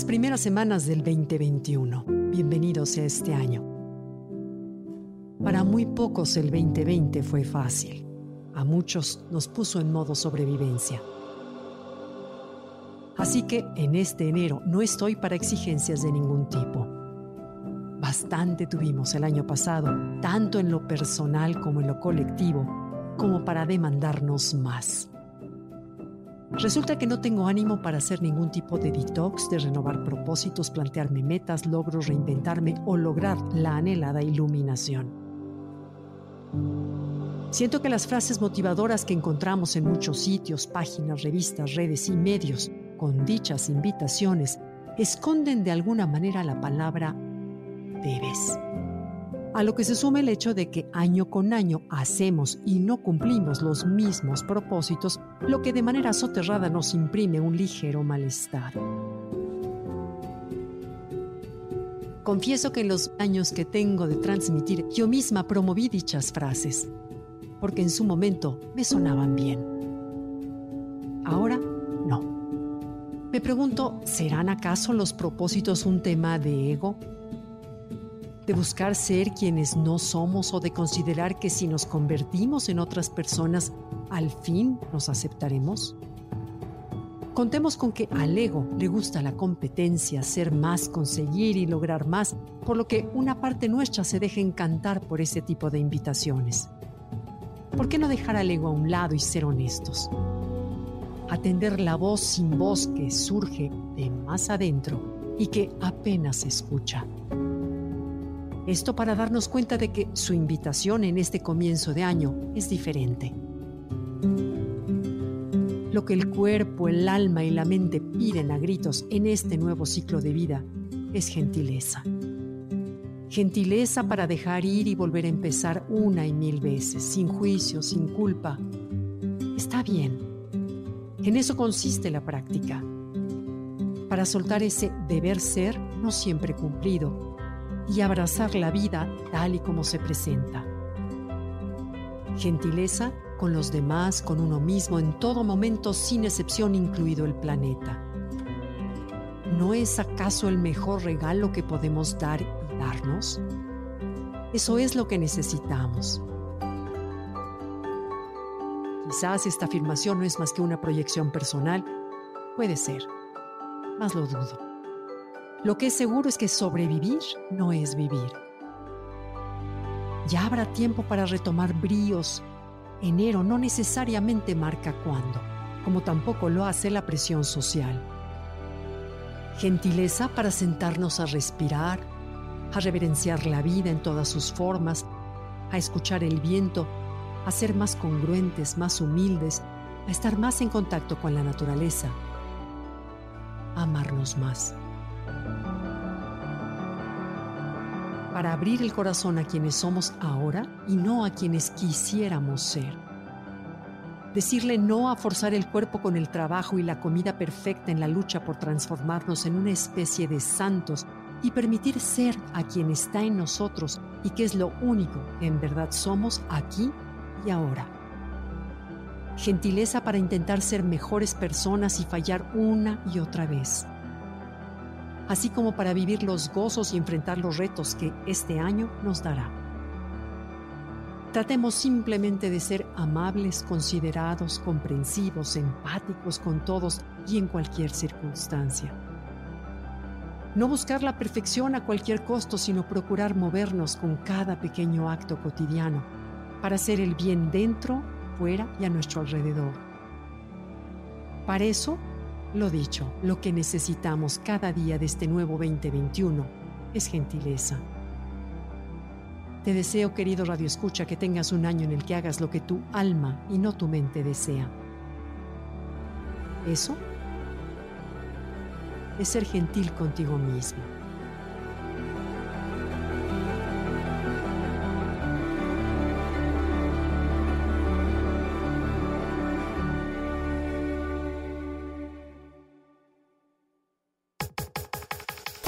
Las primeras semanas del 2021. Bienvenidos a este año. Para muy pocos el 2020 fue fácil. A muchos nos puso en modo sobrevivencia. Así que en este enero no estoy para exigencias de ningún tipo. Bastante tuvimos el año pasado, tanto en lo personal como en lo colectivo, como para demandarnos más. Resulta que no tengo ánimo para hacer ningún tipo de detox, de renovar propósitos, plantearme metas, logros, reinventarme o lograr la anhelada iluminación. Siento que las frases motivadoras que encontramos en muchos sitios, páginas, revistas, redes y medios, con dichas invitaciones, esconden de alguna manera la palabra debes. A lo que se suma el hecho de que año con año hacemos y no cumplimos los mismos propósitos, lo que de manera soterrada nos imprime un ligero malestar. Confieso que en los años que tengo de transmitir, yo misma promoví dichas frases, porque en su momento me sonaban bien. Ahora, no. Me pregunto, ¿serán acaso los propósitos un tema de ego? De buscar ser quienes no somos o de considerar que si nos convertimos en otras personas, al fin nos aceptaremos? Contemos con que al ego le gusta la competencia, ser más, conseguir y lograr más, por lo que una parte nuestra se deja encantar por ese tipo de invitaciones. ¿Por qué no dejar al ego a un lado y ser honestos? Atender la voz sin voz que surge de más adentro y que apenas se escucha. Esto para darnos cuenta de que su invitación en este comienzo de año es diferente. Lo que el cuerpo, el alma y la mente piden a gritos en este nuevo ciclo de vida es gentileza. Gentileza para dejar ir y volver a empezar una y mil veces, sin juicio, sin culpa. Está bien. En eso consiste la práctica. Para soltar ese deber ser no siempre cumplido y abrazar la vida tal y como se presenta. Gentileza con los demás, con uno mismo, en todo momento, sin excepción, incluido el planeta. ¿No es acaso el mejor regalo que podemos dar y darnos? Eso es lo que necesitamos. Quizás esta afirmación no es más que una proyección personal. Puede ser, mas lo dudo. Lo que es seguro es que sobrevivir no es vivir. Ya habrá tiempo para retomar bríos. Enero no necesariamente marca cuándo, como tampoco lo hace la presión social. Gentileza para sentarnos a respirar, a reverenciar la vida en todas sus formas, a escuchar el viento, a ser más congruentes, más humildes, a estar más en contacto con la naturaleza, amarnos más. Para abrir el corazón a quienes somos ahora y no a quienes quisiéramos ser. Decirle no a forzar el cuerpo con el trabajo y la comida perfecta en la lucha por transformarnos en una especie de santos y permitir ser a quien está en nosotros y que es lo único que en verdad somos aquí y ahora. Gentileza para intentar ser mejores personas y fallar una y otra vez así como para vivir los gozos y enfrentar los retos que este año nos dará. Tratemos simplemente de ser amables, considerados, comprensivos, empáticos con todos y en cualquier circunstancia. No buscar la perfección a cualquier costo, sino procurar movernos con cada pequeño acto cotidiano para hacer el bien dentro, fuera y a nuestro alrededor. Para eso lo dicho, lo que necesitamos cada día de este nuevo 2021 es gentileza. Te deseo, querido Radio Escucha, que tengas un año en el que hagas lo que tu alma y no tu mente desea. Eso es ser gentil contigo mismo.